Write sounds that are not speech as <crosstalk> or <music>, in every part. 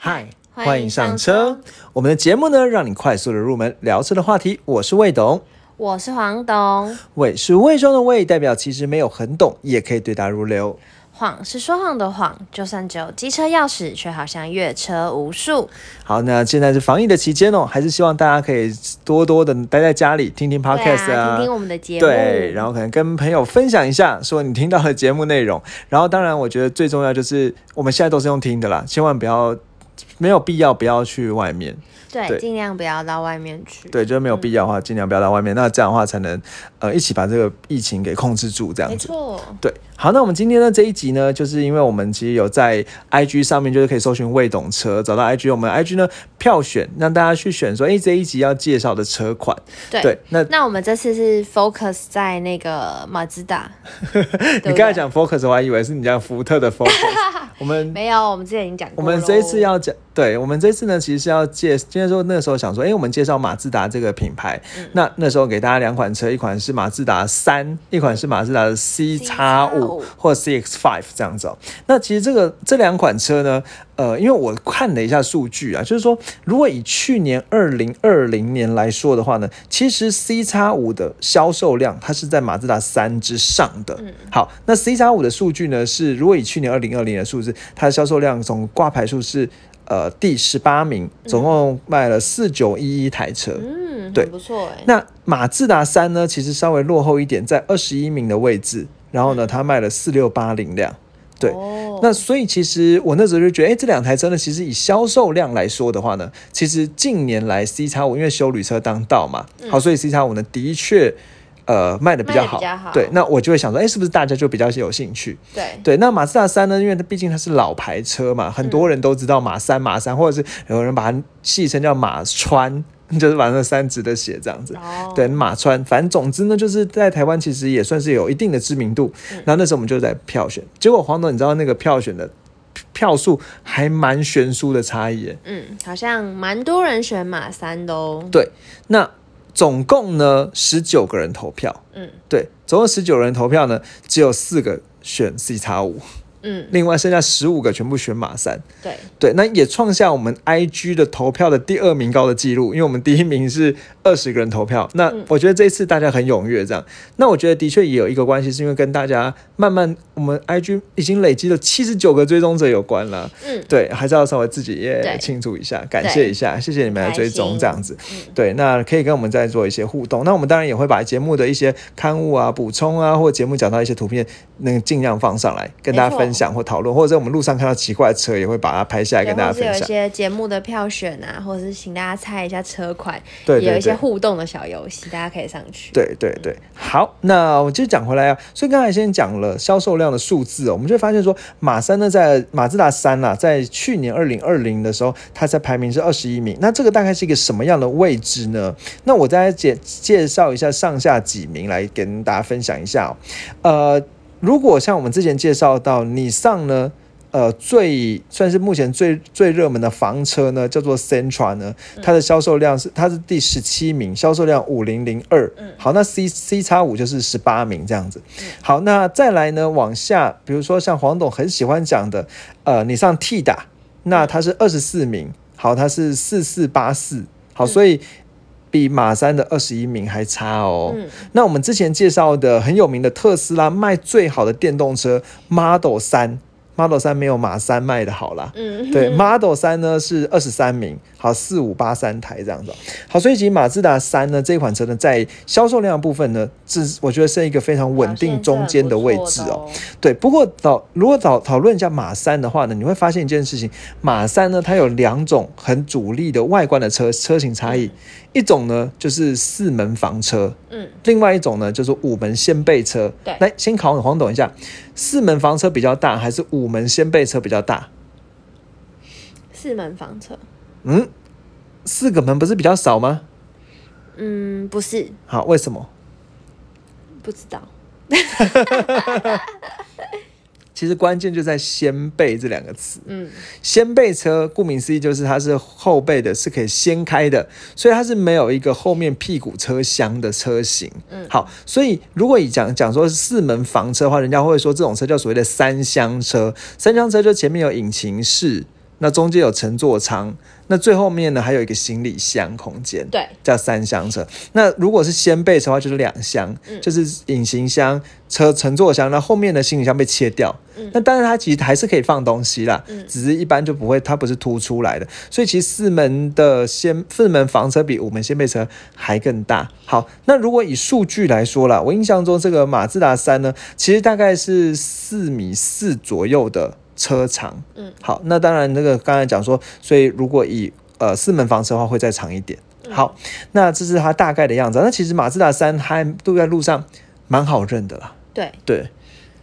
嗨，欢迎上上车车。我们的节目呢，让你快速的入门聊车的话题。我是魏董，我是黄董，魏是魏中的魏，代表其实没有很懂，也可以对答如流。谎是说谎的谎，就算只有机车钥匙，却好像越车无数。好，那现在是防疫的期间哦，还是希望大家可以多多的待在家里，听听 podcast 对啊，听听我们的节目。对，然后可能跟朋友分享一下，说你听到的节目内容。然后，当然，我觉得最重要就是我们现在都是用听的啦，千万不要没有必要不要去外面。对对，尽量不要到外面去。对，就是没有必要的话，尽量不要到外面。那这样的话，才能呃一起把这个疫情给控制住，这样子。没错，对，好，那我们今天呢这一集呢，就是因为我们其实有在 IG 上面，就是可以搜寻未懂车，找到 IG，我们 IG 呢票选，让大家去选说，哎、这一集要介绍的车款。对。对，那那我们这次是 focus 在那个马自达，你刚才讲 Focus，我还以为是你讲福特的 Focus。<laughs> 我们没有，我们之前已经讲过。我们这一次要讲，对我们这次呢，其实是要介，今天说那时候想说，哎、我们介绍马自达这个品牌，那那时候给大家两款车，一款是马自达三，一款是马自达的 C 叉五或 CX Five 这样子、哦。那其实这个这两款车呢，呃，因为我看了一下数据啊，就是说，如果以去年二零二零年来说的话呢，其实 C 叉五的销售量它是在马自达三之上的。好，那 C 叉五的数据呢是，如果以去年二零二零的数字，它的销售量总挂牌数是呃第十八名，总共卖了四九一一台车。嗯，对不错哎。那马自达三呢，其实稍微落后一点，在二十一名的位置，然后呢，它卖了四六八零辆。对，哦那所以其实我那时候就觉得，哎、这两台车呢，其实以销售量来说的话呢，其实近年来 C 叉五因为修旅车当道嘛，好，所以 C 叉五呢的确呃卖的比较好。对，那我就会想说，哎、是不是大家就比较有兴趣？对对，那马自达三呢，因为它毕竟它是老牌车嘛，很多人都知道马三、马三，或者是有人把它戏称叫马川，<laughs> 就是把那三值的写这样子。哦，对，马川，反正总之呢，就是在台湾其实也算是有一定的知名度。然后那时候我们就在票选，结果黄总，你知道那个票选的票数还蛮悬殊的差异。嗯，好像蛮多人选马三的哦。对，那总共呢十九个人投票，嗯。对，总共十九人投票呢，只有四个选 C 叉五，嗯，另外剩下十五个全部选马三。对，对，那也创下我们 IG 的投票的第二名高的记录，因为我们第一名是二十个人投票。那嗯我觉得这一次大家很踊跃，这样。那我觉得的确也有一个关系，是因为跟大家慢慢我们 IG 已经累积了七十九个追踪者有关了。嗯，对，还是要稍微自己也对庆祝一下，感谢一下，谢谢你们来追踪，这样子。嗯对，那可以跟我们再做一些互动。那我们当然也会把节目的一些刊物啊、补充啊，或节目讲到一些图片，那个尽量放上来跟大家分享或讨论，或者在我们路上看到奇怪的车，也会把它拍下来跟大家分享有一。些节目的票选啊，或者是请大家猜一下车款，对也有一些对对。互动的小游戏，大家可以上去。对对对，好，那我就讲回来啊。所以刚才先讲了销售量的数字哦，我们就发现说，马三呢，在马自达三啊，在去年二零二零的时候，它在排名是二十一名。那这个大概是一个什么样的位置呢？那我再介介绍一下上下几名来跟大家分享一下、呃，如果像我们之前介绍到，你上呢？呃，最算是目前最最热门的房车呢，叫做 Centra 呢，它的销售量是它是第十七名，销售量五零零二。好，那 C C 叉五就是十八名这样子。好，那再来呢，往下，比如说像黄董很喜欢讲的，呃，你上 T 打，那它是二十四名，好，它是四四八四，好，所以。比马三的二十一名还差哦。嗯那我们之前介绍的很有名的特斯拉卖最好的电动车 Model 三，Model 三没有马三卖的好啦。嗯，对，Model 三呢是二十三名，好四五八三台这样子哦。好，所以其实马自达三呢这款车呢，在销售量的部分呢，是我觉得是一个非常稳定中间的位置哦。哦。对，不过讨如果讨讨论一下马三的话呢，你会发现一件事情，马三呢它有两种很主力的外观的车车型差异，一种呢就是四门房车，嗯，另外一种呢就是五门掀背车。对来先考你黄董一下，四门房车比较大还是五门掀背车比较大？四门房车，嗯，四个门不是比较少吗？嗯，不是，好，为什么？不知道。<laughs> 其实关键就在掀背这两个词。嗯，掀背车顾名思义就是它是后背的，是可以掀开的，所以它是没有一个后面屁股车厢的车型。嗯好，所以如果以讲讲说四门房车的话，人家会说这种车叫所谓的三厢车。三厢车就前面有引擎室。那中间有乘坐舱，那最后面呢还有一个行李箱空间，对，叫三厢车。那如果是掀背车的话，就是两厢，嗯就是隐形箱、车乘坐箱，那后面的行李箱被切掉。嗯那当然它其实还是可以放东西啦，嗯只是一般就不会，它不是凸出来的。所以其实四门的掀四门房车比五门掀背车还更大。好，那如果以数据来说啦，我印象中这个马自达三呢，其实大概是四米四左右的车长。嗯，好，那当然那个刚才讲说，所以如果以呃四门房车的话，会再长一点。好，那这是它大概的样子。那其实马自达三它都在路上蛮好认的啦，对，对，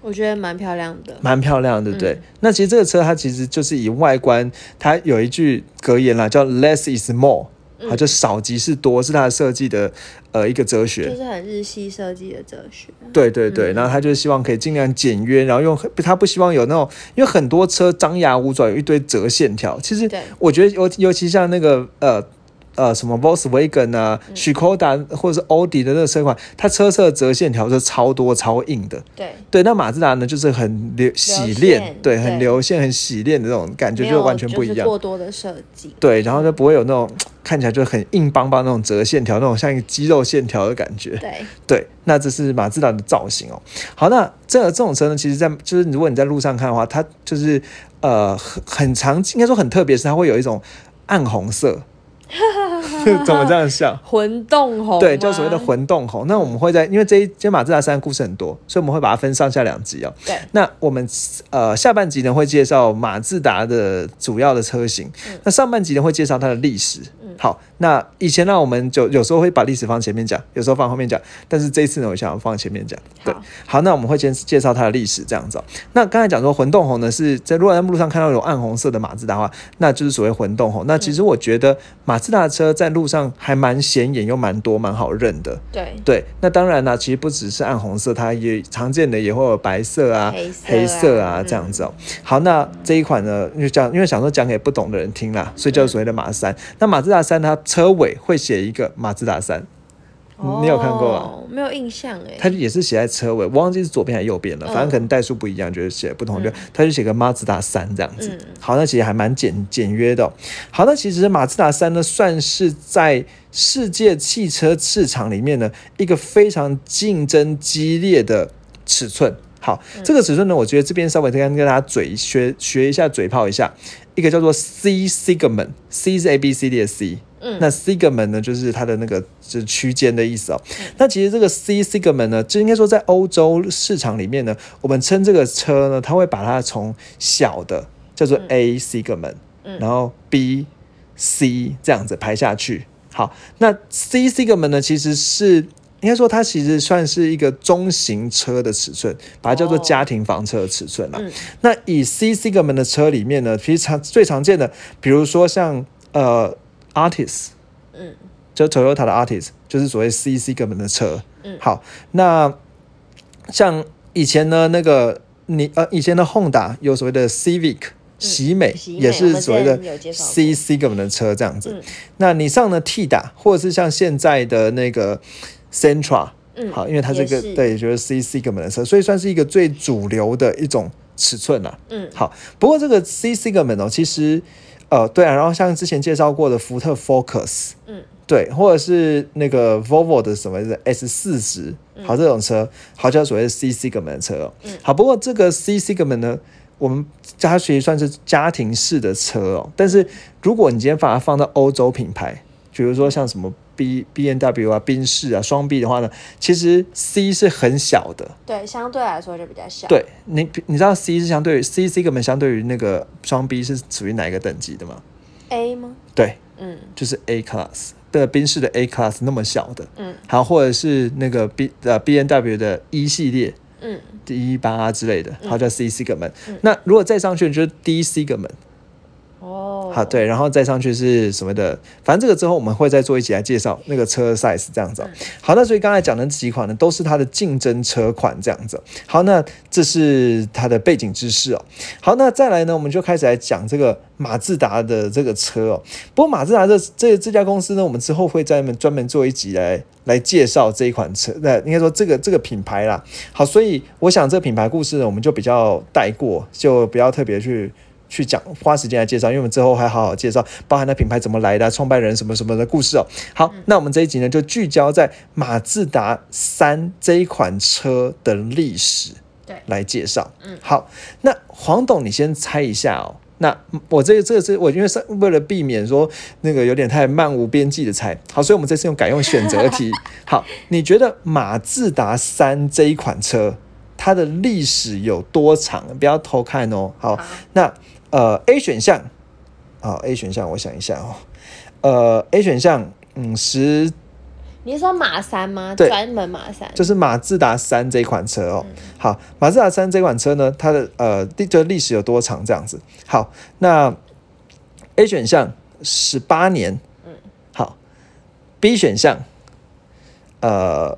我觉得蛮漂亮的。蛮漂亮的，对不对？嗯那其实这个车它其实就是以外观，它有一句格言啦，叫 “less is more”，嗯它就少即是多，是它的设计的呃一个哲学。就是很日系设计的哲学。对对对，嗯然后他就是希望可以尽量简约，然后用他不希望有那种，因为很多车张牙舞爪，有一堆折线条。其实我觉得尤尤其像那个呃呃什么 Volkswagen 啊、嗯 Skoda 或者是奥迪的那个车款，它车侧折线条是超多超硬的。对，对，那马自达呢就是很流洗练线，对，很流线、很洗练的那种感觉，就完全不一就是样。过多的设计。对，然后就不会有那种看起来就很硬邦邦那种折线条，那种像一个肌肉线条的感觉。对，对，那这是马自达的造型哦。好，那这这种车呢，其实在就是如果你在路上看的话，它就是呃很很常，应该说很特别，是它会有一种暗红色。<laughs> 怎么这样笑？混动红对，吗叫所谓的。混动红。那我们会在，因为这一今天马自达三的故事很多，所以我们会把它分上下两集哦。对，那我们呃下半集呢会介绍马自达的主要的车型，嗯那上半集呢会介绍它的历史。好，那以前呢我们就有时候会把历史放前面讲，有时候放后面讲，但是这一次呢我想要放前面讲。对好，那我们会先介绍它的历史这样子、哦。那刚才讲说混动红呢是在如果在路上看到有暗红色的马自达的话，那就是所谓混动红。那其实我觉得马自达的车在路上还蛮显眼又蛮多，蛮好认的。对，对，那当然啦，其实不只是暗红色，它也常见的也会有白色啊、黑色啊这样子哦。好，那这一款呢，就讲，因为想说讲给不懂的人听啦，所以叫所谓的马三。那马自达三它车尾会写一个马自达三，你有看过吗？哦？没有印象哎。它也是写在车尾，我忘记是左边还是右边了，嗯反正可能代数不一样，就是写不同的，它就写个马自达三这样子。嗯好，那其实还蛮简简约的哦、好，那其实马自达三呢，算是在世界汽车市场里面呢一个非常竞争激烈的尺寸。好，嗯这个尺寸呢，我觉得这边稍微跟跟大家嘴学学一下，嘴炮一下，一个叫做 C segment，C 是 A B C D 的 C，嗯那 segment 呢，就是它的那个就是区间的意思哦。那其实这个 C segment 呢，就应该说在欧洲市场里面呢，我们称这个车呢，它会把它从小的叫做 A segment，、嗯然后 B、C 这样子排下去。好，那 C segment 呢，其实是。应该说，它其实算是一个中型车的尺寸，把它叫做哦家庭房车的尺寸啦。嗯那以 C segment 的车里面呢，其实常最常见的，比如说像呃 Artis，嗯就 Toyota 的 Artis，就是所谓 C segment 的车。嗯好，那像以前呢，那个你呃以前的 Honda 有所谓的 Civic。喜美嗯也是所谓的之前有介绍过 C segment 的车这样子，嗯那你上了 T 打，或者是像现在的那个 Sentra，嗯，好，因为它这个，对，就是 C segment 的车，所以算是一个最主流的一种尺寸啦。嗯好，不过这个 C segment 哦，其实呃，对啊，然后像之前介绍过的福特 Focus，嗯，对，或者是那个 Volvo 的什么的 S 四十，好，这种车，好叫所谓的 C segment 的车哦。嗯好，不过这个 C segment 呢，我们它其实算是家庭式的车哦，但是如果你今天把它放到欧洲品牌，比如说像什么 B B N W 啊、宾士啊、双 B 的话呢，其实 C 是很小的。对，相对来说就比较小。对你，你知道 C 是相对于 C segment 相对于那个双 B 是属于哪一个等级的吗？A 吗？对，嗯就是 A class 的宾士的 A class 那么小的，嗯好，或者是那个 B 呃 B N W 的 E 系列。嗯 D 一八啊之类的，它叫 C segment、那如果再上去就是 D segment，哦，好，对，然后再上去是什么的，反正这个之后我们会再做一集来介绍那个车 size 这样子、哦。好，那所以刚才讲的这几款呢，都是它的竞争车款这样子。好，那这是它的背景知识哦。好，那再来呢，我们就开始来讲这个马自达的这个车哦。不过马自达这这这家公司呢，我们之后会在门专门做一集来来介绍这一款车，那应该说这个这个品牌啦。好，所以我想这个品牌故事呢，我们就比较带过，就不要特别去去讲，花时间来介绍，因为我们之后还好好介绍，包含那品牌怎么来的啊、创办人什么什么的故事哦。好，那我们这一集呢，就聚焦在马自达三这一款车的历史，对来介绍。嗯，好，那黄董，你先猜一下哦。那我这个这个是我因为是为了避免说那个有点太漫无边际的猜，好，所以我们这次用改用选择题。<laughs> 好，你觉得马自达三这一款车它的历史有多长？不要偷看哦。好，那呃 A 选项，好 A 选项，我想一下哦。呃 A 选项，嗯十你是说马三吗？对专门马三。就是马自达三这款车哦。好，马自达三这款车呢，它的呃历这历史有多长？这样子。好，那 A 选项十八年，嗯，好，B 选项，呃，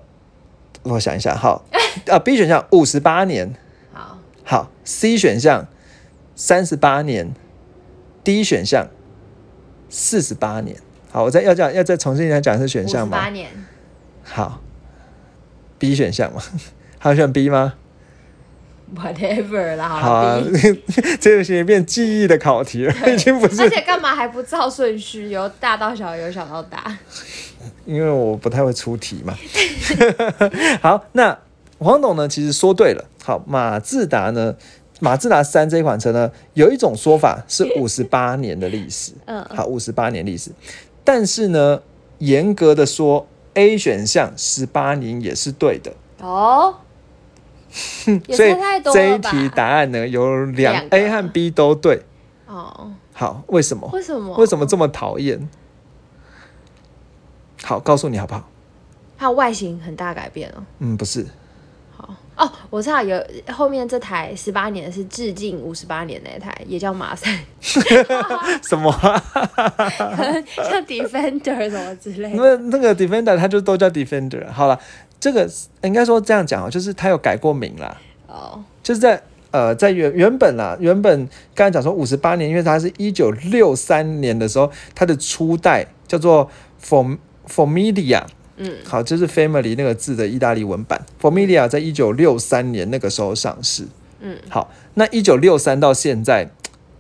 我想一下，好，<laughs> 啊 B 选项五十八年，好，好，C 选项三十八年，D 选项四十八年。好，我再要讲要再重新来讲是选五十项吗？八年。好，B 选项嘛，还有选 B 吗？Whatever 啦，好好啊了。<laughs> 这个已经变记忆的考题了，已经不是而且干嘛还不照顺序，由大到小，由小到大？<laughs> 因为我不太会出题嘛。<laughs> 好，那黄董呢，其实说对了。好，马自达呢，马自达三这款车呢，有一种说法是 <laughs> 五十八年的历史。嗯好，五十八年历史，但是呢，严格的说，A 选项十八年也是对的。哦，<laughs> 所以这一？题答案呢，有两 A 和 B 都对。哦，好，为什么？为什么？为什么这么讨厌？好，告诉你好不好？它外形很大改变哦。嗯，不是，哦，我知道有后面这台十八年是致敬五十八年那台，也叫马赛，<laughs> 什么啊？<laughs> 像 Defender 什么之类的。那那个 Defender 它就都叫 Defender。好了，这个应该说这样讲哦，就是它有改过名啦，哦，就是在呃在原原本啦，原本刚才讲说五十八年，因为它是一九六三年的时候，它的初代叫做 Form Formilia。嗯，好，这是 family 那个字的意大利文版。Formilia 在一九六三年那个时候上市。嗯，好，那一九六三到现在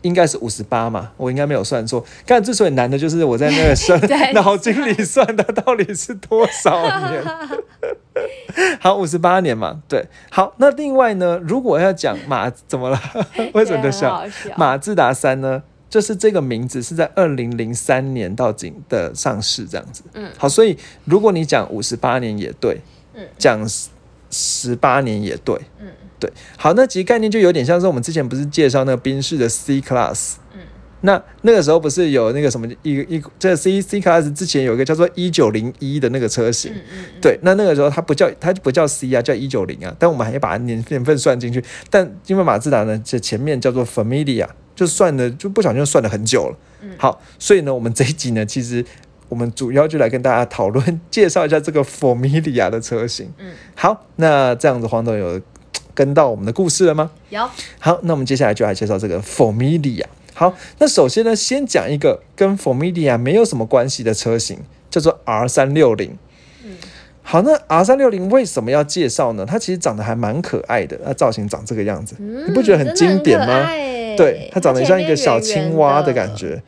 应该是五十八嘛，我应该没有算错。但之所以难的就是我在那个算 <laughs> 对脑筋里算的到底是多少年。<laughs> 好，五十八年嘛，对。好，那另外呢，如果要讲马怎么了？<laughs> 为什么笑马自达三呢？就是这个名字是在二零零三年到景的上市这样子。嗯，好，所以如果你讲五十八年也对，嗯，讲十八年也对，嗯，对。好，那其实概念就有点像是我们之前不是介绍那个宾士的 C Class，嗯，那那个时候不是有那个什么一个一个这 C C Class 之前有一个叫做一九零一的那个车型，嗯嗯，对，那那个时候它不叫它不叫 C 啊，叫一九零啊，但我们还要把它年年份算进去。但因为马自达呢，这前面叫做 Familia，就算的就不小心就算了很久了。嗯好，所以呢，我们这一集呢，其实我们主要就来跟大家讨论介绍一下这个 Formilia 的车型。嗯，好，那这样子黄总有跟到我们的故事了吗？有好，那我们接下来就来介绍这个 Formilia。好，那首先呢，先讲一个跟 Formilia 没有什么关系的车型，叫做 R 三六零。嗯好，那 R 三六零为什么要介绍呢？它其实长得还蛮可爱的，它造型长这个样子，嗯你不觉得很经典吗？对对，它长得像一个小青蛙的感。觉。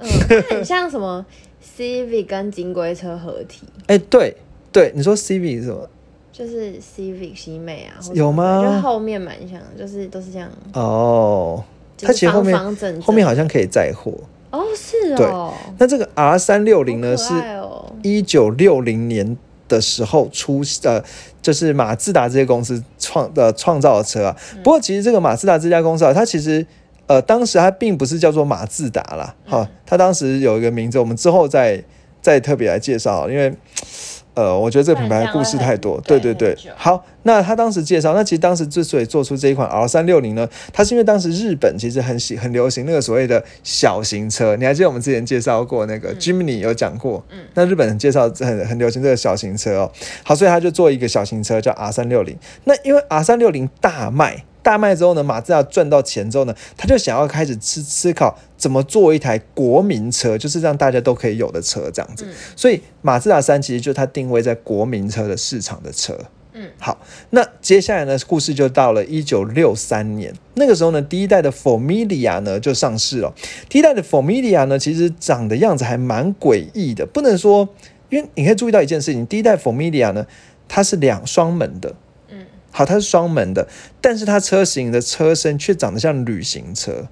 嗯，它很像什么 <laughs> Civic 跟金龟车合体，哎、对对，你说 CV 是什么？就是 Civic 西美啊，有吗就后面蛮像，就是都是这样。哦，就是它其实后面后面好像可以载货。哦是哦，那这个 R 三六零呢好是哦一九六零年的时候出呃，就是马自达这些公司创的创造的车啊。不过其实这个马自达这家公司啊，它其实呃当时它并不是叫做马自达啦，哈、它当时有一个名字，我们之后再再特别来介绍，因为。呃，我觉得这个品牌故事太多，对对对。好，那他当时介绍，那其实当时之所以做出这一款 R 三六零呢，它是因为当时日本其实很喜很流行那个所谓的小型车，你还记得我们之前介绍过那个 Jimny 有讲过，嗯那日本人介绍很很流行这个小型车哦，好，所以他就做一个小型车叫 R 三六零。那因为 R 三六零大卖，大卖之后呢，马自达赚到钱之后呢，他就想要开始思思考怎么做一台国民车，就是让大家都可以有的车这样子。所以马自达三其实就是它定位在国民车的市场的车。嗯，好，那接下来呢，故事就到了一九六三年，那个时候呢，第一代的 Formilia 呢就上市了。第一代的 Formilia 呢，其实长的样子还蛮诡异的，不能说，因为你可以注意到一件事情，第一代 Formilia 呢，它是两双门的，嗯，好，它是双门的，但是它车型的车身却长得像旅行车。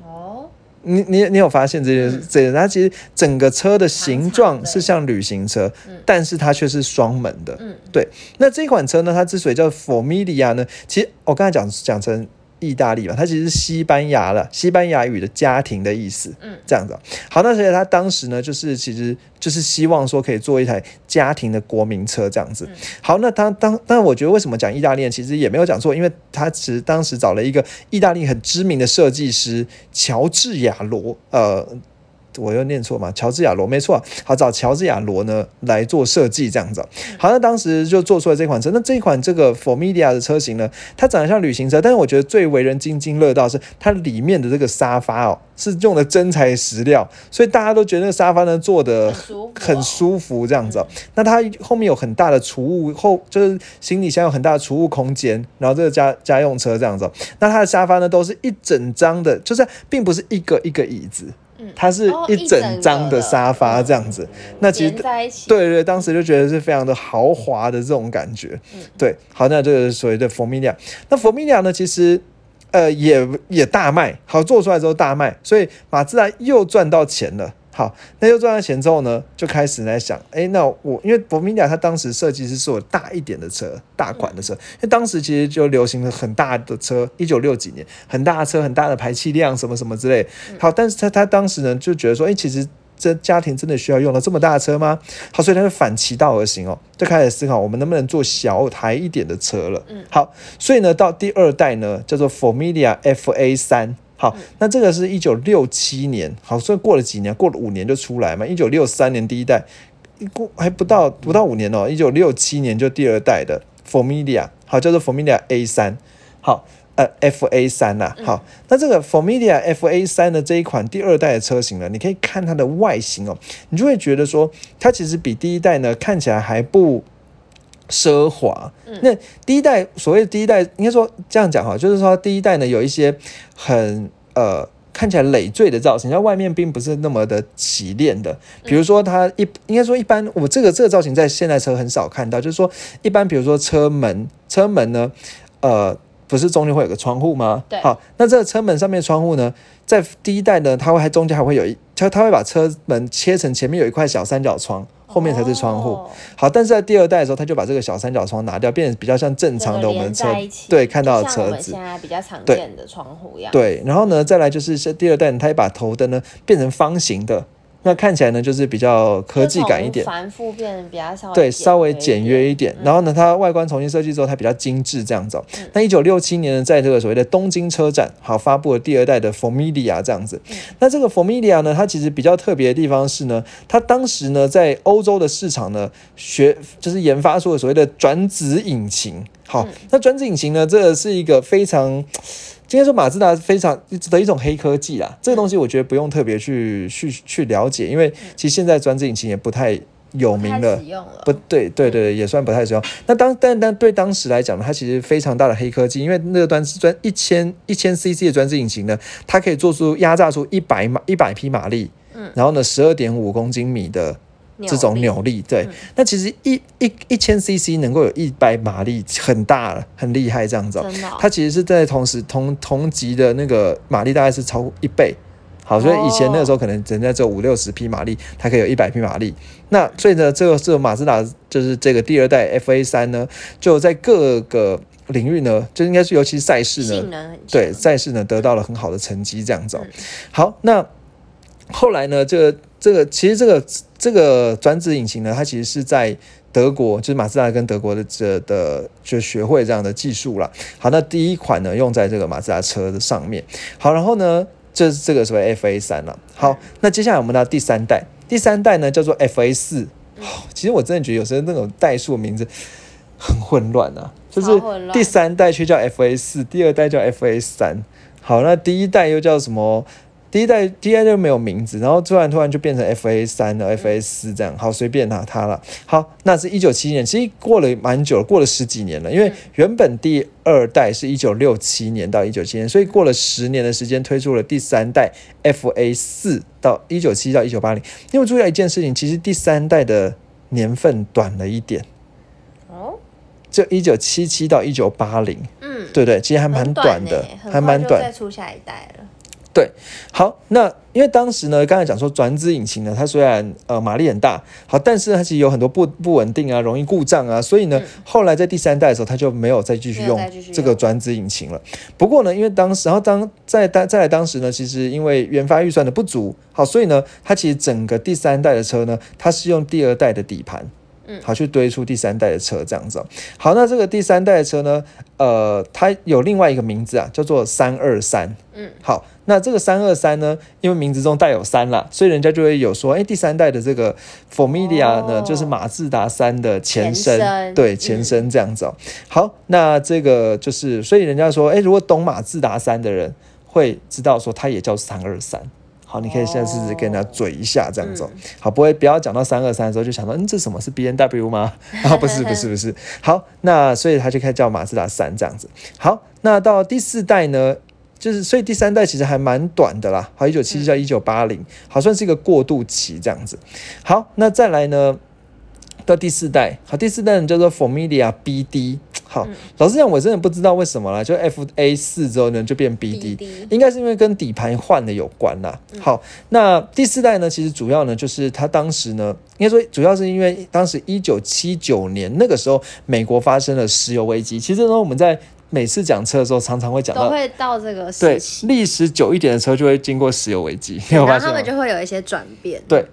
哦，你你你有发现这件事？这件它其实整个车的形状是像旅行车，嗯但是它却是双门的。嗯对，那这款车呢，它之所以叫 Formilia 呢，其实我刚才讲讲成意大利嘛，它其实是西班牙了，西班牙语的家庭的意思。嗯，这样子哦、好，那所以他当时呢，就是其实就是希望说可以做一台家庭的国民车这样子。好，那他当但我觉得为什么讲意大利，其实也没有讲错，因为他其实当时找了一个意大利很知名的设计师乔治亚罗，呃。我又念错嘛？乔治亚罗没错，好找乔治亚罗呢来做设计这样子哦。好，那当时就做出了这款车。那这一款这个 Formidia 的车型呢，它长得像旅行车，但是我觉得最为人津津乐道是它里面的这个沙发哦，是用的真材实料，所以大家都觉得那个沙发呢做的很舒服这样子、哦。那它后面有很大的储物后，就是行李箱有很大的储物空间，然后这个家家用车这样子、哦。那它的沙发呢都是一整张的，就是并不是一个一个椅子。嗯。它是哦一整张的沙发这样子，那其实连在一起，对对，当时就觉得是非常的豪华的这种感觉。嗯。对，好，那这个所谓的 Familia，那 Familia 呢，其实呃也也大卖，好做出来之后大卖，所以马自达又赚到钱了。好，那又赚了钱之后呢，就开始来想，哎，那我因为 Familia 它当时设计是做大一点的车，大款的车，因为当时其实就流行了很大的车，一九六几年很大的车，很大的排气量什么什么之类。好，但是他他当时呢就觉得说，哎，其实这家庭真的需要用到这么大的车吗？好，所以他就反其道而行哦，就开始思考我们能不能做小台一点的车了。嗯，好，所以呢，到第二代呢叫做 Familia FA 三。好，那这个是一九六七年，好，所以过了几年，过了五年就出来嘛。一九六三年第一代，过还不到不到五年哦，一九六七年就第二代的 Formilia，好，叫做 Formilia A 三，好，呃，FA 三呐，好，那这个 Formilia FA 三的这一款第二代的车型呢，你可以看它的外形哦，你就会觉得说，它其实比第一代呢看起来还不奢华。那第一代所谓的第一代，应该说这样讲哈，就是说第一代呢有一些很呃。看起来累赘的造型，在外面并不是那么的洗练的。比如说，它一应该说一般，我这个这个造型在现代车很少看到。就是说，一般比如说车门，车门呢，呃，不是中间会有个窗户吗？对好，那这个车门上面的窗户呢，在第一代呢，它会还中间还会有一，它它会把车门切成前面有一块小三角窗，后面才是窗户。哦好，但是在第二代的时候，他就把这个小三角窗拿掉，变得比较像正常的我们的车对看到的车子我们现。在比较常对见的窗户一样。对，然后呢，再来就是是第二代呢，它也把头灯呢变成方形的，那看起来呢就是比较科技感一点繁复变得比较稍微对，稍微简约一一点。然后呢，它外观重新设计之后，它比较精致这样子哦、那一九六七年呢，在这个所谓的东京车展，好发布了第二代的 Familia 这样子。那这个 Familia 呢，它其实比较特别的地方是呢，它当时呢在欧洲的市场呢，学就是研发出了所谓的转子引擎。好，那转子引擎呢，这个是一个非常。今天说马自达非常的一种黑科技啦，这个东西我觉得不用特别去去去了解，因为其实现在转子引擎也不太有名了太使。用了。不对，对对，也算不太实用。那当但但对当时来讲呢，它其实非常大的黑科技，因为那个专专一千一千 CC 的专制引擎呢，它可以做出压榨出一百马一百匹马力，嗯，然后呢十二点五公斤米的这种扭力，对。那其实一一一千 CC 能够有一百马力，很大了，很厉害这样子、它其实是在同时同同级的那个马力大概是超过一倍。好，所以以前那个时候可能人家只有五六十匹马力，它可以有一百匹马力。那所以呢，这个这个马自达就是这个第二代 FA 三呢，就在各个领域呢，就应该是尤其是赛事呢。对赛事呢得到了很好的成绩，这样子、好，那后来呢，这个这个其实这个这个转子引擎呢，它其实是在德国，就是马自达跟德国的这的就学会这样的技术了。好，那第一款呢用在这个马自达车的上面。好，然后呢，这是这个所谓 FA 三了。好，那接下来我们到第三代，第三代呢叫做 FA 四。哦其实我真的觉得有时候那种代数名字很混乱啊，就是第三代却叫 FA 四，第二代叫 FA 三。好，那第一代又叫什么？第第一代第一代就没有名字，然后突然突然就变成 FA 三了，FA 四这样，好随便拿它了。好，那是一九七一年，其实过了蛮久了，过了十几年了，因为原本第二代是一九六七年到一九七年，所以过了十年的时间推出了第三代 FA 四到一九七到一九八零。因为注意到一件事情，其实第三代的年份短了一点，哦，就一九七七到一九八零，嗯，对不对？其实还蛮短的还蛮短再。出下一代了。对，好，那因为当时呢，刚才讲说转子引擎呢，它虽然呃马力很大，好，但是它其实有很多不不稳定啊，容易故障啊，所以呢，后来在第三代的时候，它就没有再继续用这个转子引擎了。不过呢，因为当时，然后当在当再来当时呢，其实因为研发预算的不足，好，所以呢，它其实整个第三代的车呢，它是用第二代的底盘。嗯好，去堆出第三代的车这样子、哦。好，那这个第三代的车呢，呃，它有另外一个名字啊，叫做三二三。嗯，好，那这个三二三呢，因为名字中带有三啦，所以人家就会有说，哎，第三代的这个 Formidia 呢，哦就是马自达三的前身，前身对，嗯前身这样子哦。好，那这个就是，所以人家说，哎，如果懂马自达三的人会知道说，它也叫三二三。好，你可以现在试试跟人家嘴一下这样子、好，不会不要讲到三二三的时候就想到，嗯，这什么是 B N W 吗？<laughs> 啊，不是不是不是。好，那所以他就开始叫马自达三这样子。好，那到第四代呢，就是所以第三代其实还蛮短的啦。好，一九七七到一九八零，好算是一个过渡期这样子。好，那再来呢，到第四代，好，第四代呢叫做 Formilia BD。好，老实讲，我真的不知道为什么啦，就 F A 四之后呢就变 BD，BD 应该是因为跟底盘换的有关啦。好，那第四代呢，其实主要呢就是它当时呢，应该说主要是因为当时一九七九年那个时候，美国发生了石油危机。其实呢，我们在每次讲车的时候，常常会讲到，都会到这个对历史久一点的车就会经过石油危机，然？后他们就会有一些转变。对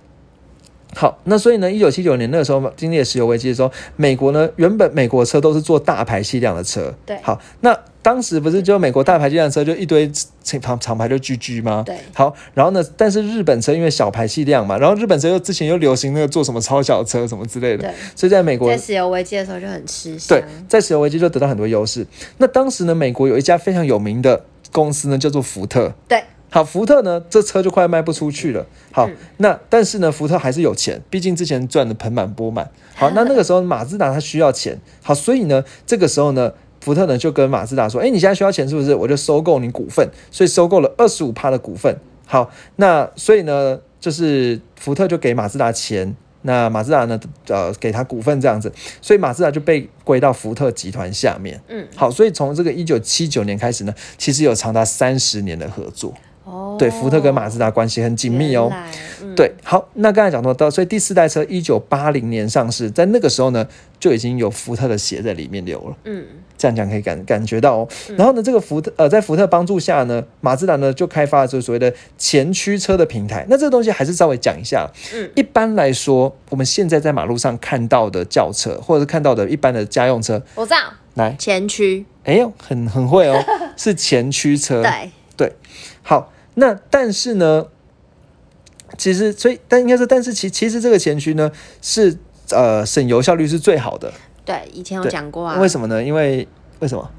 好，那所以呢，一九七九年那个时候经历了石油危机的时候，美国呢原本美国车都是做大排气量的车，对好，那当时不是就美国大排气量的车就一堆厂厂牌就 GG 吗？对好，然后呢，但是日本车因为小排气量嘛，然后日本车又之前又流行那个做什么超小车什么之类的，对，所以在美国在石油危机的时候就很吃香。对，在石油危机就得到很多优势。那当时呢，美国有一家非常有名的公司呢，叫做福特。对好，福特呢，这车就快卖不出去了。好，嗯那但是呢，福特还是有钱，毕竟之前赚的盆满钵满。好，<laughs> 那那个时候马自达它需要钱，好，所以呢，这个时候呢，福特呢就跟马自达说：“哎，你现在需要钱是不是？我就收购你股份。”所以收购了二十五趴的股份。好，那所以呢，就是福特就给马自达钱。那马自达呢，呃，给他股份这样子，所以马自达就被归到福特集团下面。嗯，好，所以从这个一九七九年开始呢，其实有长达三十年的合作。哦，对，福特跟马自达关系很紧密哦原。来，嗯，对，好，那刚才讲到到，所以第四代车一九八零年上市，在那个时候呢，就已经有福特的血在里面流了。嗯，这样讲可以感感觉到哦。然后呢，这个福特呃，在福特帮助下呢，马自达呢就开发了这个所谓的前驱车的平台。那这个东西还是稍微讲一下。嗯，一般来说，我们现在在马路上看到的轿车，或者是看到的一般的家用车，我知道来，前驱，哎呦，很很会哦，是前驱车。<laughs> 对，好，那但是呢，其实所以但应该是，但是其其实这个前驱呢是呃省油效率是最好的。对，以前有讲过啊。为什么呢？因为为什么？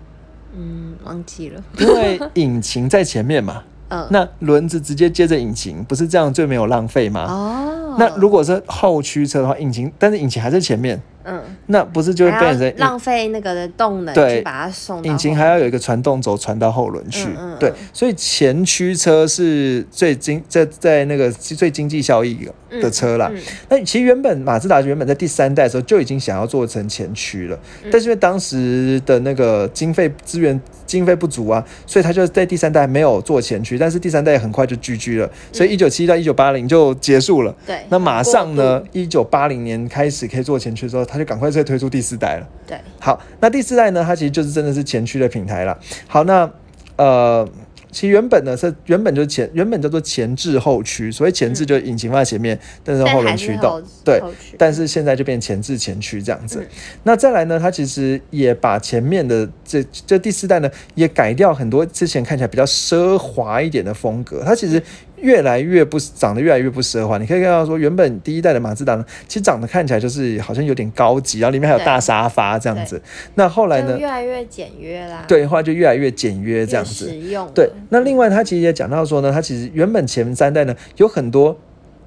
嗯，忘记了。因为引擎在前面嘛，嗯，那轮子直接接着引擎，不是这样最没有浪费吗？哦，那如果是后驱车的话，引擎但是引擎还在前面，嗯，那不是就会变成浪费那个的动能对去把它送到引擎后还要有一个传动轴传到后轮去，嗯嗯对。嗯，所以前驱车是最经在在那个最经济效益的车啦。嗯那其实原本马自达原本在第三代的时候就已经想要做成前驱了，嗯。但是因为当时的那个经费资源经费不足啊，所以他就在第三代没有做前驱，但是第三代很快就聚居了，所以一九七一到一九八零就结束了。对，那马上呢，一九八零年开始可以做前驱的时候，他就赶快再推出第四代了。对，好，那第四代呢，它其实就是真的是前驱的平台了。好，那呃，其实原本呢是原本就是前原本叫做前置后驱，所以前置就是引擎放在前面，但是后轮驱动，对。但是现在就变前置前驱这样子。嗯那再来呢，它其实也把前面的这这第四代呢，也改掉很多之前看起来比较奢华一点的风格。它其实越来越不长得越来越不奢华。你可以看到说，原本第一代的马自达呢，其实长得看起来就是好像有点高级，然后里面还有大沙发这样子。那后来呢，越来越简约啦，，对，后来就越来越简约这样子。实用了，对，那另外他其实也讲到说呢，他其实原本前三代呢有很多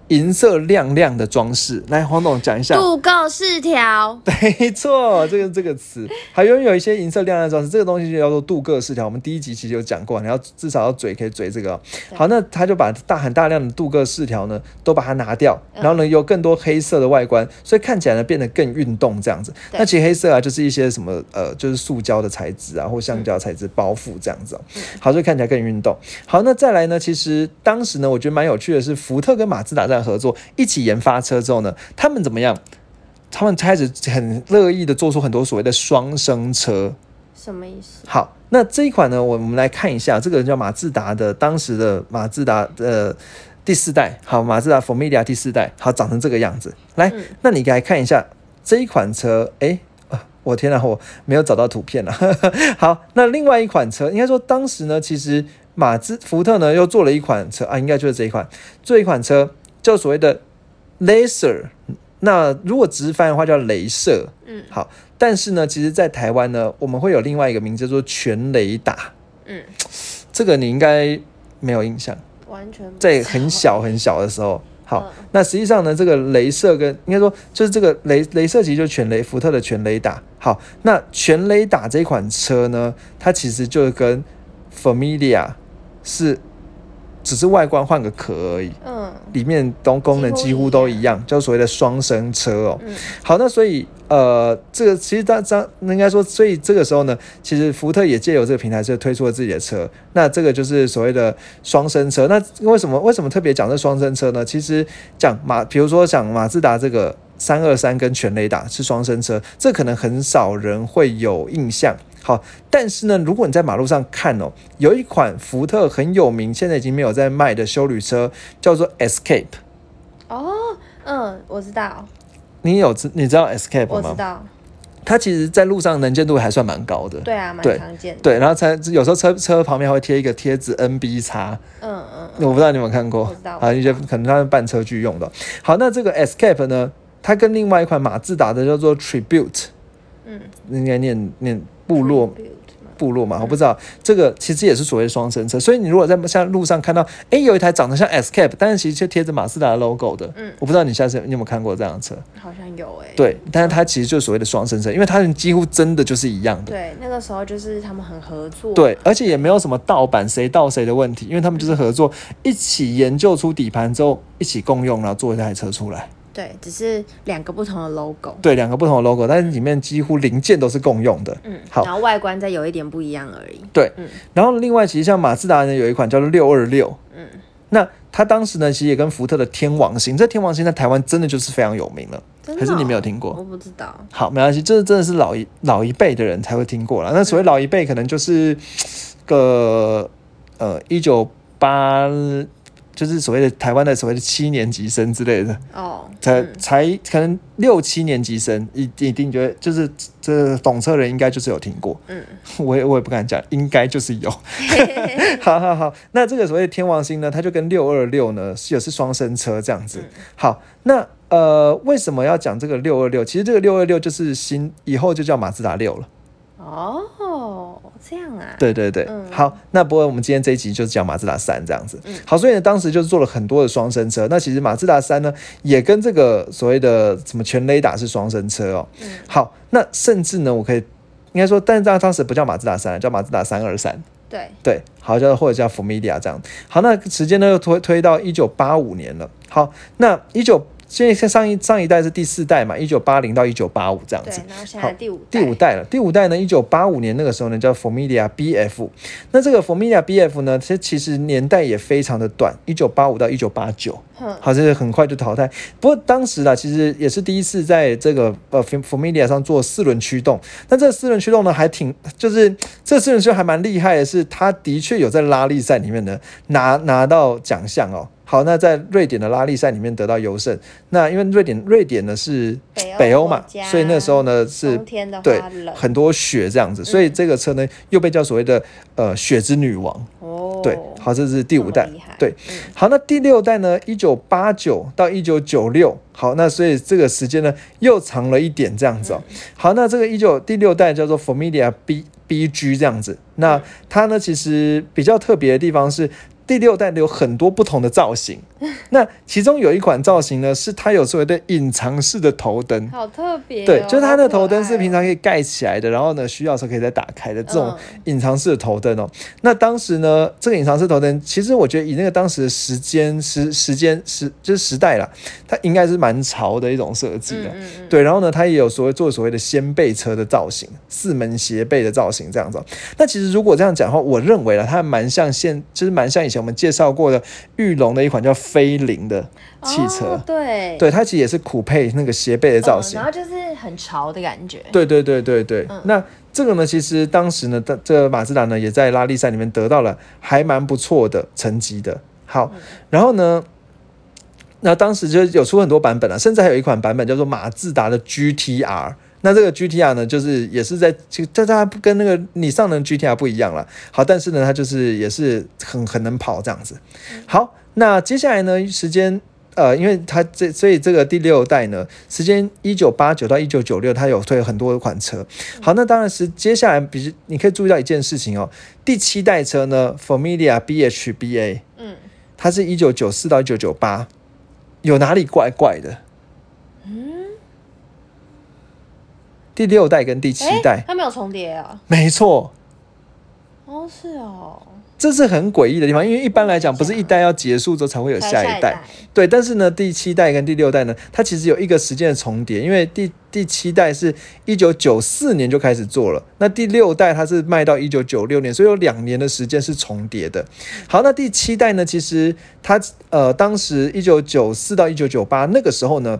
银色亮亮的装饰。来，黄董讲一下。镀铬饰条，<laughs> 没错，这个这个词，还拥有一些银色亮亮的装饰，这个东西就叫做镀铬饰条。我们第一集其实有讲过，你要至少要嘴可以嘴这个哦、好，那他就把大很大量的镀铬饰条呢，都把它拿掉，嗯然后呢有更多黑色的外观，所以看起来呢变得更运动这样子。那其实黑色啊，就是一些什么呃，就是塑胶的材质啊，或橡胶材质包覆这样子、好，所以看起来更运动。好，那再来呢，其实当时呢，我觉得蛮有趣的是，福特跟马自达这样合作，一起研发车之后呢，他们怎么样？他们开始很乐意的做出很多所谓的双生车。什么意思？好，那这一款呢，我们来看一下，这个人叫马自达的，当时的马自达的第四代，好，马自达 Formilia 第四代，好，长成这个样子。来，嗯那你来看一下这一款车，诶，啊我天啊，我没有找到图片了。<laughs> 好，那另外一款车，应该说当时呢，其实马自福特呢又做了一款车啊，应该就是这一款，做一款车叫所谓的 Laser。那如果直翻的话叫镭射，嗯好，但是呢，其实，在台湾呢，我们会有另外一个名字叫做全雷达，嗯，这个你应该没有印象，完全在很小很小的时候。好，嗯那实际上呢，这个镭射跟应该说就是这个镭镭射，其实就是全雷福特的全雷达。好，那全雷达这款车呢，它其实就跟 Familia 是只是外观换个壳而已，嗯里面都功能几乎都一样，叫所谓的双生车哦。嗯好，那所以呃，这个其实大家应该说，所以这个时候呢，其实福特也借由这个平台就推出了自己的车，那这个就是所谓的双生车。那为什么为什么特别讲这双生车呢？其实讲马，比如说讲马自达这个三二三跟全雷达是双生车，这可能很少人会有印象。好，但是呢，如果你在马路上看哦，有一款福特很有名，现在已经没有在卖的修旅车，叫做 Escape。哦，嗯，我知道，你有知你知道 Escape 吗？我知道，它其实在路上能见度还算蛮高的。对啊，蛮常见的，对，然后才有时候车车旁边还会贴一个贴纸 NB 叉，嗯嗯我不知道你有没有看过。啊，一些可能它是办车具用的。好，那这个 Escape 呢，它跟另外一款马自达的叫做 Tribute，嗯，应该念念部落部落嘛，我不知道这个其实也是所谓的双生车。所以你如果在像路上看到，诶，有一台长得像 Escape，但是其实却贴着马自达的 logo 的，嗯我不知道你下次你有没有看过这样的车？好像有哎，对，但是它其实就是所谓的双生车，因为它们几乎真的就是一样的。对，那个时候就是他们很合作，对，而且也没有什么盗版谁盗谁的问题，因为他们就是合作，一起研究出底盘之后，一起共用，然后做一台车出来。对，只是两个不同的 logo，对，两个不同的 logo，但是里面几乎零件都是共用的。嗯，好。然后外观再有一点不一样而已，对，嗯。然后另外其实像马自达呢有一款叫做六二六，嗯，那它当时呢其实也跟福特的天王星，这天王星在台湾真的就是非常有名了，真的还是你没有哦听过？我不知道，好，没关系，这真的是老一老一辈的人才会听过了。那所谓老一辈，可能就是个呃一九八，就是所谓的台湾的所谓的七年级生之类的，哦，才、嗯才可能六七年级生，一一定觉得就是这懂车人应该就是有听过，嗯，我也我也不敢讲，应该就是有。<laughs> 好好好，那这个所谓的天王星呢，它就跟六二六呢是也是双生车这样子。嗯好，那呃为什么要讲这个六二六？其实这个六二六就是新以后就叫马自达六了。哦，这样啊，对对对，嗯好，那不过我们今天这一集就是讲马自达三这样子。嗯好，所以呢，当时就是做了很多的双生车。那其实马自达三呢，也跟这个所谓的什么全雷达是双生车哦。嗯好，那甚至呢，我可以应该说，但是它当时不叫马自达三，叫马自达三二三。对，对，好叫或者叫 Familia 这样。好，那时间呢又推推到一九八五年了。好，那一九现在上一上一代是第四代嘛，一九八零到一九八五这样子对。，然后现好在第五第五代了，第五代呢，一九八五年那个时候呢，叫 Formilia BF。那这个 Formilia BF 呢，其实其实年代也非常的短，一九八五到一九八九，哼，好，这是很快就淘汰。不过当时啦，其实也是第一次在这个呃 Familia 上做四轮驱动。那这四轮驱动呢，还挺就是这四轮驱动还蛮厉害的是，它的确有在拉力赛里面呢拿拿到奖项哦。好，那在瑞典的拉力赛里面得到优胜。那因为瑞典瑞典呢是北欧嘛所以那时候呢是对很多雪这样子，所以这个车呢又被叫所谓的呃雪之女王。哦，哦，对，好，这是第五代对嗯，好，那第六代呢？一九八九到一九九六，好，那所以这个时间呢又长了一点，这样子哦。好，那这个一九第六代叫做 Familia B B G 这样子，那它呢其实比较特别的地方是。第六代的有很多不同的造型，<laughs> 那其中有一款造型呢，是它有所谓的隐藏式的头灯，好特别哦、对，就是它的头灯是平常可以盖起来的，然后呢需要的时候可以再打开的这种嗯隐藏式的头灯哦。那当时呢，这个隐藏式头灯，其实我觉得以那个当时的时间时时间时就是时代啦，它应该是蛮潮的一种设计的。嗯嗯嗯，对，然后呢，它也有所谓做所谓的掀背车的造型，四门斜背的造型这样子哦。那其实如果这样讲的话，我认为啦，它蛮像现，就是蛮像以前我们介绍过的玉龙的一款叫飞凌的汽车。哦对对，它其实也是酷配那个斜背的造型。嗯然后就是很潮的感觉。对对对对对，嗯那这个呢，其实当时呢，的这个马自达呢，也在拉力赛里面得到了还蛮不错的成绩的。好，然后呢，那当时就有出很多版本啊，甚至还有一款版本叫做马自达的 GTR。那这个 GTR 呢，就是也是在，就但它跟那个你上的 GTR 不一样了。好，但是呢，它就是也是很很能跑这样子。好，那接下来呢，时间呃，因为它这所以这个第六代呢，时间一九八九到一九九六，它有推很多款车。好，那当然是接下来，比如你可以注意到一件事情哦，第七代车呢，Familia BHBA，嗯，它是一九九四到一九九八，有哪里怪怪的？第六代跟第七哎代，它没有重叠啊。没错，哦，是哦，这是很诡异的地方，因为一般来讲，不是一代要结束之后才会有才下一代，对，但是呢，第七代跟第六代呢，它其实有一个时间的重叠，因为第第七代是一九九四年就开始做了，那第六代它是卖到一九九六年，所以有两年的时间是重叠的。好，那第七代呢，其实它呃，当时一九九四到一九九八那个时候呢。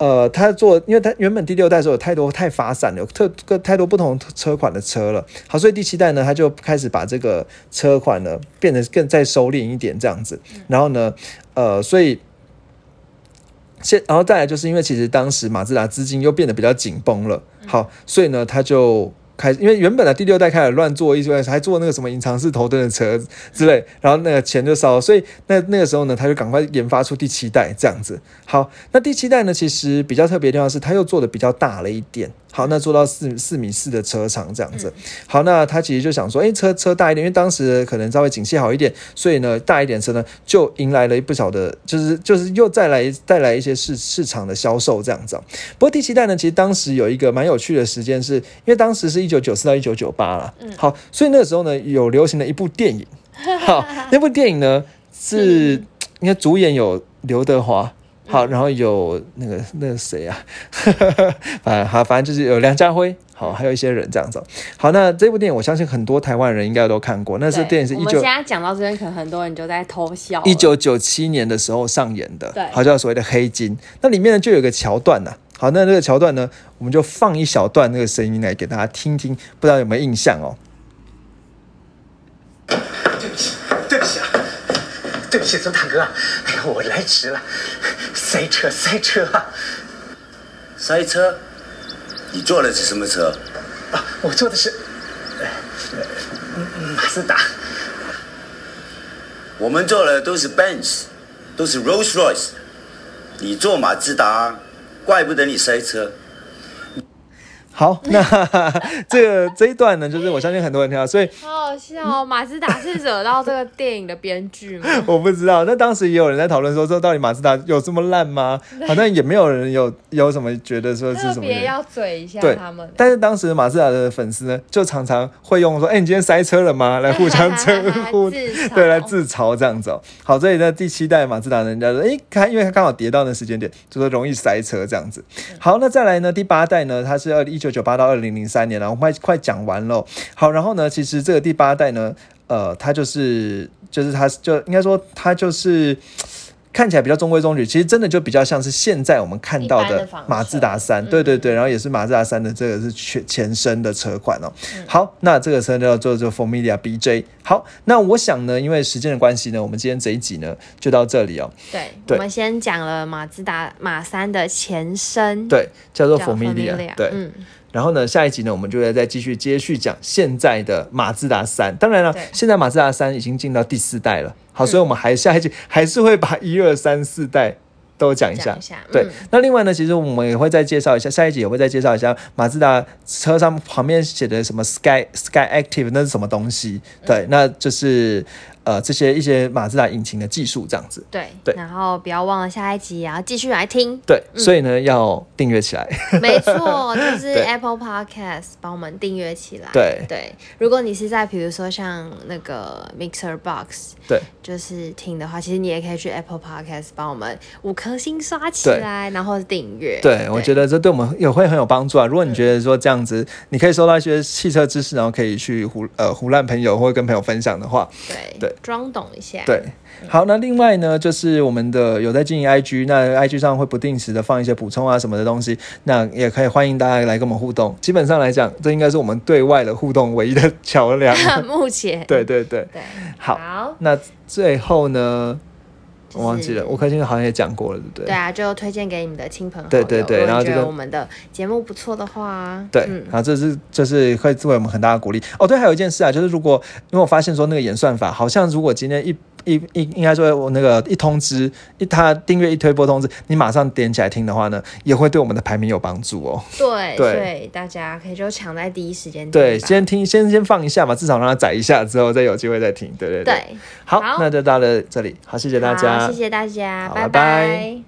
呃，他做，因为他原本第六代的时候有太多太发散了，有特个太多不同车款的车了。好，所以第七代呢，他就开始把这个车款呢变得更再收敛一点这样子。然后呢，呃，所以现然后再来就是因为其实当时马自达资金又变得比较紧绷了，好，所以呢，他就。开，因为原本的第六代开始乱做一些，还做那个什么隐藏式头灯的车之类，然后那个钱就烧了，所以那那个时候呢，他就赶快研发出第七代这样子。好，那第七代呢，其实比较特别的地方是，它又做的比较大了一点。好，那做到四四米四的车长这样子。好，那他其实就想说，哎、车车大一点，因为当时可能稍微景气好一点，所以呢，大一点车呢就迎来了一不少的，就是就是又再来带来一些市市场的销售这样子、哦。不过第七代呢，其实当时有一个蛮有趣的时间是，因为当时是一九九四到一九九八啦。好，所以那个时候呢，有流行的一部电影。<laughs> 好，那部电影呢是应该主演有刘德华。好，然后有那个那个谁啊，反正好，反正就是有梁家辉，好，还有一些人这样子哦。好，那这部电影我相信很多台湾人应该都看过，那是对电影是一九我们现在讲到这边，可能很多人就在偷笑。一九九七年的时候上演的对，好像所谓的黑金。那里面呢就有个桥段呐、好，那这个桥段呢，我们就放一小段那个声音来给大家听听，不知道有没有印象哦？对不起，对不起啊，对不起，曾大哥，哎呀，我来迟了，塞车，塞车啊！塞车？你坐的是什么车？啊，我坐的是，马自达。我们坐的都是 Benz，都是 Rolls Royce。你坐马自达，怪不得你塞车。好，<laughs> 那这个这一段呢，就是我相信很多人听到，所以好好笑哦！马自达是惹到这个电影的编剧吗？<laughs> 我不知道。那当时也有人在讨论说，说到底马自达有这么烂吗？好像也没有人有有什么觉得说是特什么原因。别要嘴一下他们。但是当时马自达的粉丝呢，就常常会用说：“哎、你今天塞车了吗？”来互相称呼，<laughs> 对，来自嘲这样子哦。好，这里呢，第七代马自达，人家说：“哎、看，因为它刚好跌到那时间点，就说容易塞车这样子。”好，那再来呢，第八代呢，它是二一九九八到二零零三年了，我们快快讲完了。好，然后呢，其实这个第八代呢，呃，它就是就是它就应该说它就是。看起来比较中规中矩，其实真的就比较像是现在我们看到的马自达三，对对对，然后也是马自达三的这个是前前身的车款哦。嗯好，那这个车叫做做 Familia BJ。好，那我想呢，因为时间的关系呢，我们今天这一集呢就到这里哦。对，对我们先讲了马自达马三的前身，对，叫做叫 Familia，对。嗯，然后呢，下一集呢，我们就会再继续接续讲现在的马自达三。当然了对，现在马自达三已经进到第四代了。好，所以我们还下一集还是会把一二三四代都讲一下。讲一下对嗯，那另外呢，其实我们也会再介绍一下，下一集也会再介绍一下马自达车上旁边写的什么 Sky Sky Active 那是什么东西？对，那就是呃这些一些马自达引擎的技术这样子。对对然后不要忘了下一集也要继续来听。对，所以呢要订阅起来。<laughs> 没错，<laughs> 就是 Apple Podcast 帮我们订阅起来。对对，如果你是在比如说像那个 Mixer Box，对，就是听的话，其实你也可以去 Apple Podcast 帮我们五颗星刷起来，然后订阅。对，我觉得得这对我们也会很有帮助啊。如果你觉得说这样子，你可以收到一些汽车知识，然后可以去胡呃胡乱朋友或者跟朋友分享的话，对对装懂一下。对。好，那另外呢，就是我们的有在经营 IG，那 IG 上会不定时的放一些补充啊什么的东西，那也可以欢迎大家来跟我们互动。基本上来讲，这应该是我们对外的互动唯一的桥梁。<laughs> 目前对对对，对，好好，那最后呢，就是我忘记了，五颗星好像也讲过了，对不对？对啊，就推荐给你们的亲朋好友。对对对然后觉得我们的节目不错的话，对，嗯然后这是这是会为我们很大的鼓励。哦，对，还有一件事啊，就是如果因为我发现说那个演算法好像如果今天一一一应该说我那个一通知一他订阅一推播通知，你马上点起来听的话呢，也会对我们的排名有帮助哦。对对。所以大家可以就抢在第一时间听对，先听先先放一下嘛，至少让它载一下之后再有机会再听。对对对，好，好。那就到了这里，好，谢谢大家，好谢谢大家，拜。拜